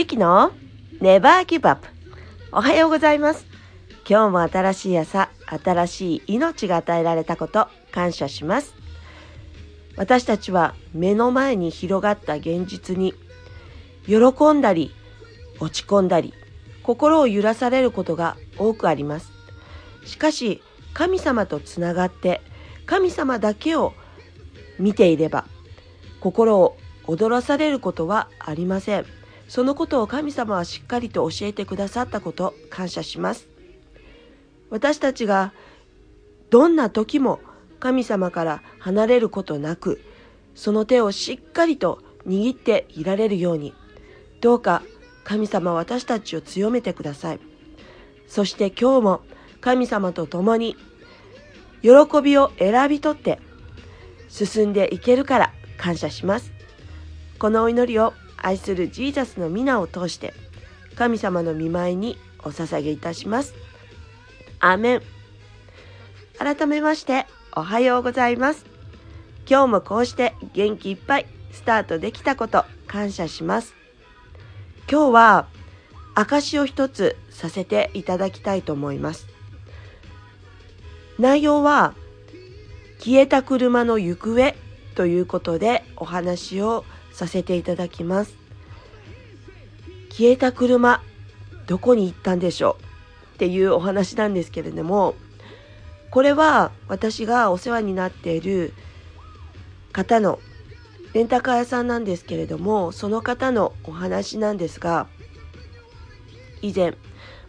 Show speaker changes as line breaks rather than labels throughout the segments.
ゆきの Never Give Up おはようございます。今日も新しい朝新しい命が与えられたこと感謝します。私たちは目の前に広がった現実に喜んだり落ち込んだり心を揺らされることが多くあります。しかし神様とつながって神様だけを見ていれば心を踊らされることはありません。そのことを神様はしっかりと教えてくださったこと感謝します。私たちがどんな時も神様から離れることなくその手をしっかりと握っていられるようにどうか神様私たちを強めてください。そして今日も神様と共に喜びを選び取って進んでいけるから感謝します。このお祈りを愛するジーザスの皆を通して神様の見舞いにお捧げいたします。アーメン。改めましておはようございます。今日もこうして元気いっぱいスタートできたこと感謝します。今日は証を一つさせていただきたいと思います。内容は消えた車の行方ということでお話をさせていただきます。消えた車どこに行ったんでしょう？っていうお話なんですけれどもこれは私がお世話になっている方のレンタカー屋さんなんですけれどもその方のお話なんですが以前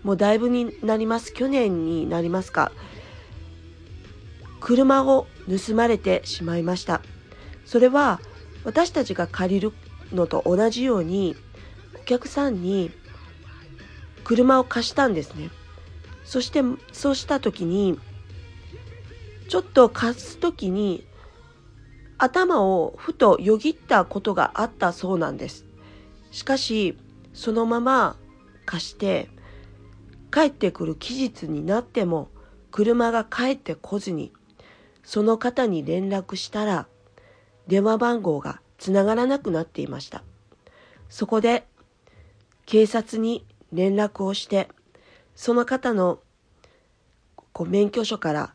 もうだいぶになります。去年になりますか。車を盗まれてしまいました。それは私たちが借りるのと同じようにお客さんに車を貸したんですね。そしてそうした時にちょっと貸す時に頭をふとよぎったことがあったそうなんです。しかしそのまま貸して帰ってくる期日になっても車が帰ってこずにその方に連絡したら電話番号がつながらなくなっていました。そこで警察に連絡をしてその方のこう免許証から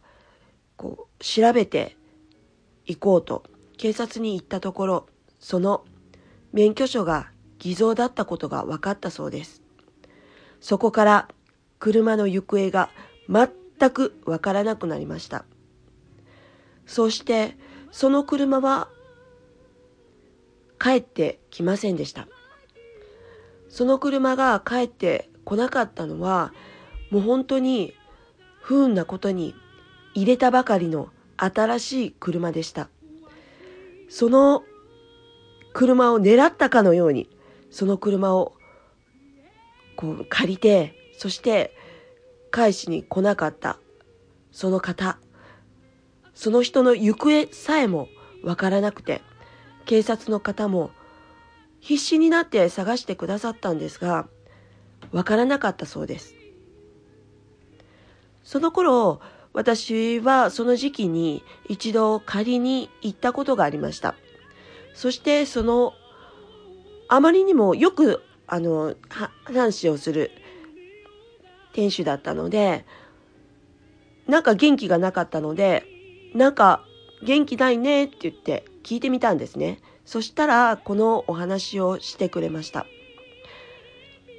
こう調べていこうと警察に行ったところその免許証が偽造だったことが分かったそうです。そこから車の行方が全くわからなくなりました。そしてその車は帰ってきませんでした。その車が帰ってこなかったのはもう本当に不運なことに入れたばかりの新しい車でした。その車を狙ったかのようにその車をこう借りてそして返しに来なかったその方その人の行方さえもわからなくて、警察の方も必死になって探してくださったんですが、わからなかったそうです。その頃、私はその時期に一度借りに行ったことがありました。そしてその、あまりにもよく、あの、話をする店主だったので、なんか元気がなかったので、なんか元気ないねって言って聞いてみたんですね。そしたらこのお話をしてくれました。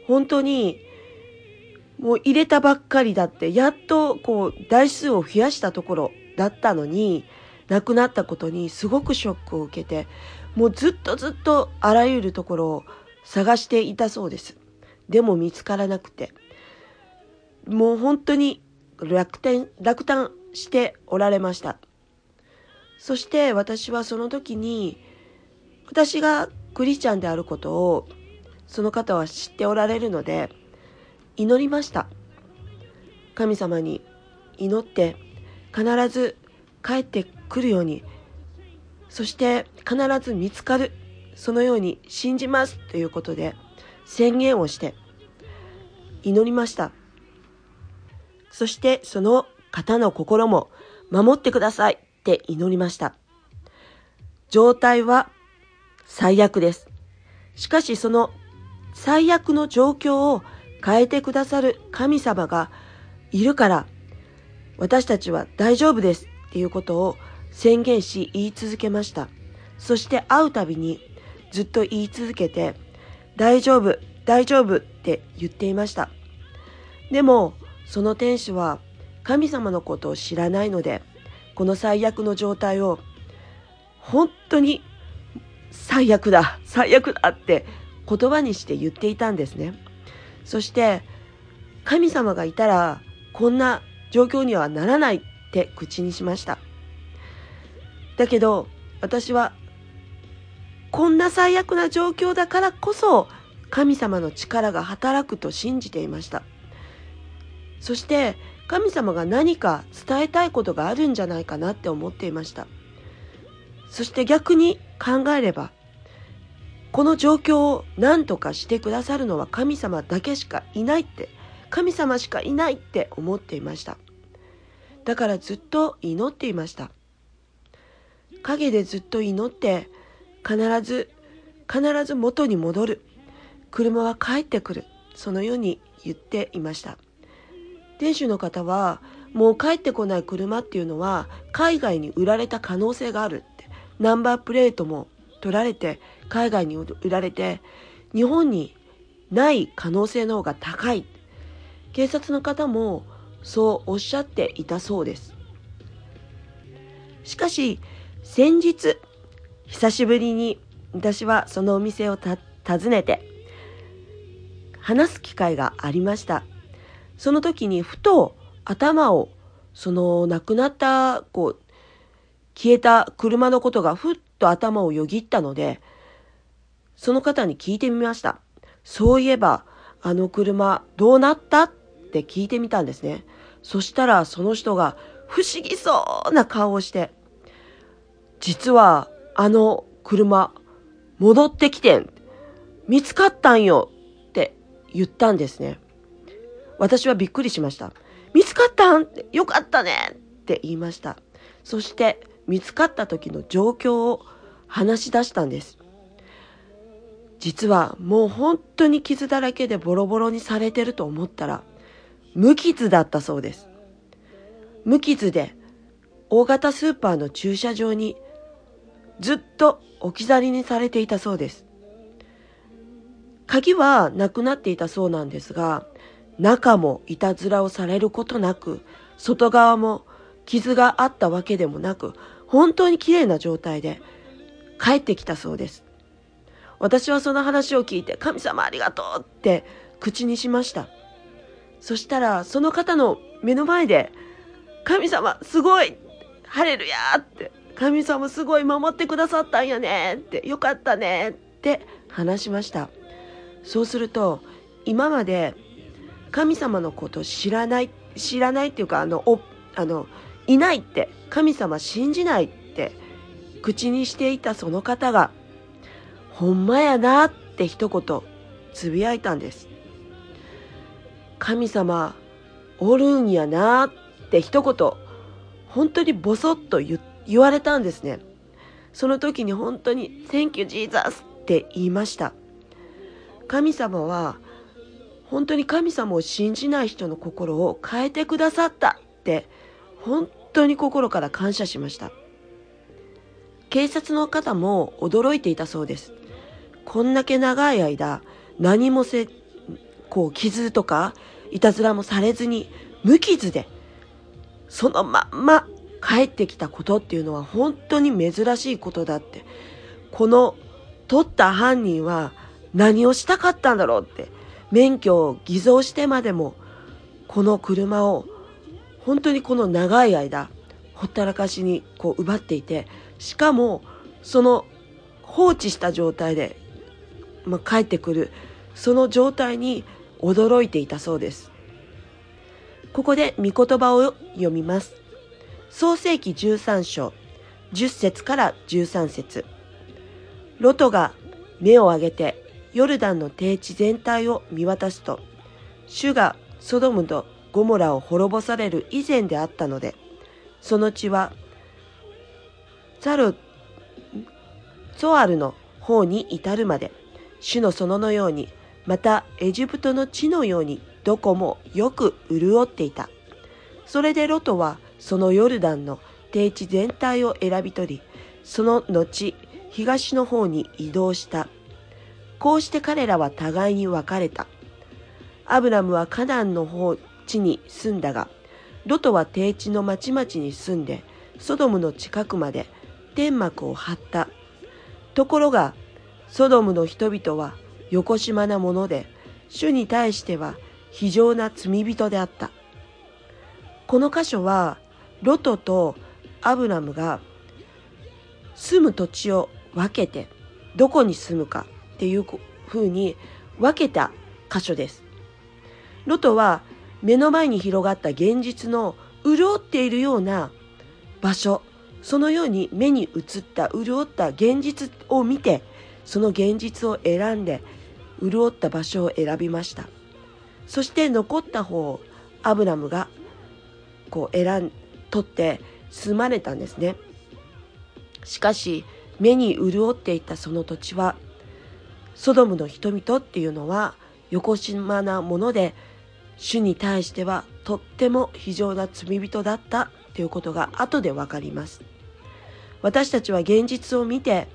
本当にもう入れたばっかりだってやっとこう台数を増やしたところだったのに亡くなったことにすごくショックを受けてもうずっとずっとあらゆるところを探していたそうです。でも見つからなくてもう本当に落胆落胆しておられました。そして私はその時に私がクリスチャンであることをその方は知っておられるので祈りました。神様に祈って必ず帰ってくるようにそして必ず見つかるそのように信じますということで宣言をして祈りましたそしてその方の心も守ってくださいって祈りました。状態は最悪です。しかしその最悪の状況を変えてくださる神様がいるから私たちは大丈夫ですっていうことを宣言し言い続けました。そして会うたびにずっと言い続けて大丈夫、大丈夫って言っていました。でもその天使は神様のことを知らないのでこの最悪の状態を本当に最悪だ、最悪だって言葉にして言っていたんですね。そして神様がいたらこんな状況にはならないって口にしました。だけど私はこんな最悪な状況だからこそ神様の力が働くと信じていました。そして神様が何か伝えたいことがあるんじゃないかなって思っていました。そして逆に考えればこの状況を何とかしてくださるのは神様だけしかいないって神様しかいないって思っていました。だからずっと祈っていました。陰でずっと祈って必ず必ず元に戻る。車は帰ってくる。そのように言っていました。店主の方はもう帰ってこない車っていうのは海外に売られた可能性があるって。ナンバープレートも取られて海外に売られて日本にない可能性の方が高い。警察の方もそうおっしゃっていたそうです。しかし先日久しぶりに私はそのお店を訪ねて話す機会がありました。その時にふと頭をその亡くなったこう消えた車のことがふっと頭をよぎったのでその方に聞いてみました。そういえば、あの車どうなったって聞いてみたんですね。そしたらその人が不思議そうな顔をして、実はあの車戻ってきてん。見つかったんよって言ったんですね。私はびっくりしました。見つかったん？よかったねって言いました。そして見つかった時の状況を話し出したんです。実はもう本当に傷だらけでボロボロにされてると思ったら無傷だったそうです。無傷で大型スーパーの駐車場にずっと置き去りにされていたそうです。鍵はなくなっていたそうなんですが、中もいたずらをされることなく、外側も傷があったわけでもなく、本当に綺麗な状態で帰ってきたそうです。私はその話を聞いて、神様ありがとうって口にしました。そしたら、その方の目の前で、神様すごいハレルヤって、神様すごい守ってくださったんやねって、よかったねって話しました。そうすると、今まで神様のこと知らない、知らないっていうか、あの、お、あの、いないって、神様信じないって口にしていたその方がほんまやなって一言つぶやいたんです。神様おるんやなって一言本当にボソッと言われたんですね。その時に本当に Thank you Jesus って言いました。神様は本当に神様を信じない人の心を変えてくださったって本当に心から感謝しました。警察の方も驚いていたそうです。こんだけ長い間、何もせ、こう、傷とか、いたずらもされずに、無傷で、そのまんま帰ってきたことっていうのは本当に珍しいことだって。この、取った犯人は何をしたかったんだろうって。免許を偽造してまでも、この車を、本当にこの長い間、ほったらかしにこう奪っていて、しかも、その放置した状態でまあ、帰ってくるその状態に驚いていたそうです。ここで御言葉を読みます。創世紀13章10節から13節。ロトが目を上げてヨルダンの低地全体を見渡すと主がソドムとゴモラを滅ぼされる以前であったのでその地はザルゾアルの方に至るまで主の園のようにまたエジプトの地のようにどこもよく潤っていた。それでロトはそのヨルダンの低地全体を選び取り、その後、東の方に移動した。こうして彼らは互いに別れた。アブラムはカナンの方地に住んだが、ロトは低地の町々に住んで、ソドムの近くまで天幕を張った。ところが、ソドムの人々は横島なもので、主に対しては非常な罪人であった。この箇所は、ロトとアブラムが住む土地を分けて、どこに住むかっていうふうに分けた箇所です。ロトは目の前に広がった現実の潤っているような場所、そのように目に映った潤った現実を見て、その現実を選んで、潤った場所を選びました。そして残った方をアブラムがこう選ん、取って住まれたんですね。しかし、目に潤っていたその土地は、ソドムの人々っていうのは、横島なもので、主に対してはとっても非常な罪人だったということが後でわかります。私たちは現実を見て、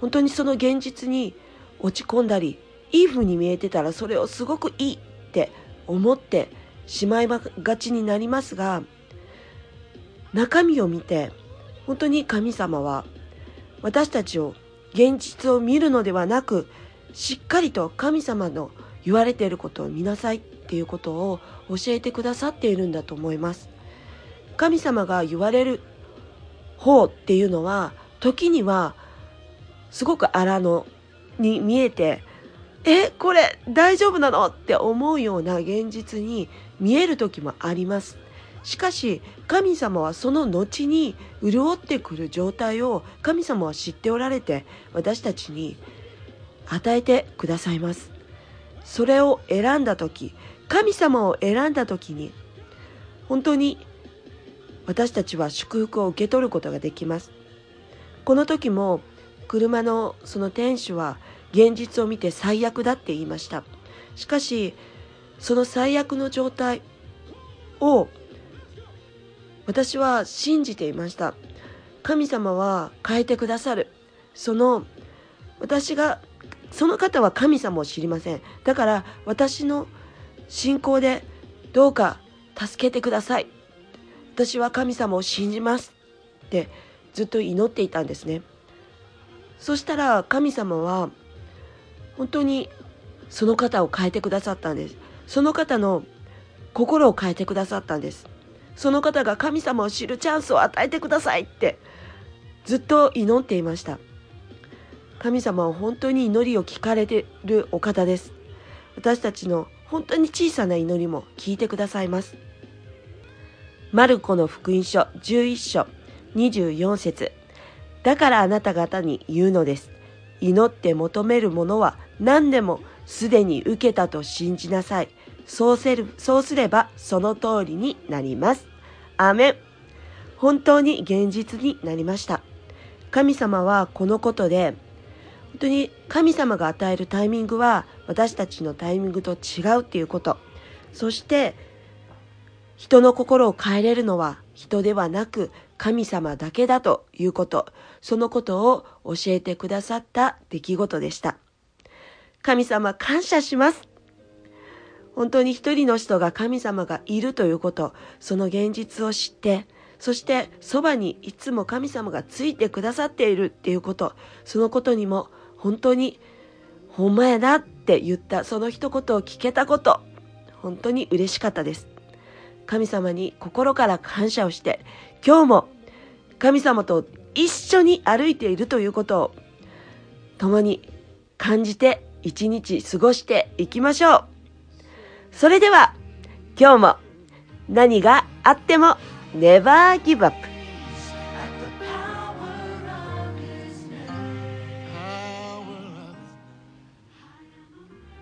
本当にその現実に落ち込んだり、いい風に見えてたらそれをすごくいいって思ってしまいがちになりますが、中身を見て、本当に神様は私たちを現実を見るのではなく、しっかりと神様の言われていることを見なさいっていうことを教えてくださっているんだと思います。神様が言われる方っていうのは時にはすごく荒野に見えてえこれ大丈夫なのって思うような現実に見える時もあります。しかし神様はその後に潤ってくる状態を神様は知っておられて私たちに与えてくださいます。それを選んだ時神様を選んだ時に本当に私たちは祝福を受け取ることができます。この時も車のその店主は現実を見て最悪だって言いました。しかしその最悪の状態を私は信じていました。神様は変えてくださる。その私がその方は神様を知りません。だから私の信仰でどうか助けてください。私は神様を信じますってずっと祈っていたんですね。そしたら神様は本当にその方を変えてくださったんです。その方の心を変えてくださったんです。その方が神様を知るチャンスを与えてくださいってずっと祈っていました。神様は本当に祈りを聞かれてるお方です。私たちの本当に小さな祈りも聞いてくださいます。マルコの福音書11章24節だからあなた方に言うのです。祈って求めるものは何でもすでに受けたと信じなさい。そうせるそうすればその通りになります。アメン。本当に現実になりました。神様はこのことで当に神様が与えるタイミングは私たちのタイミングと違うっていうこと。そして人の心を変えれるのは人ではなく神様だけだということ。そのことを教えてくださった出来事でした。神様感謝します。本当に一人の人が神様がいるということ、その現実を知って、そしてそばにいつも神様がついてくださっているっていうこと、そのことにも本当に、ほんまやなって言ったその一言を聞けたこと、本当に嬉しかったです。神様に心から感謝をして、今日も神様と一緒に歩いているということを共に感じて一日過ごしていきましょう。それでは今日も何があっても Never Give Up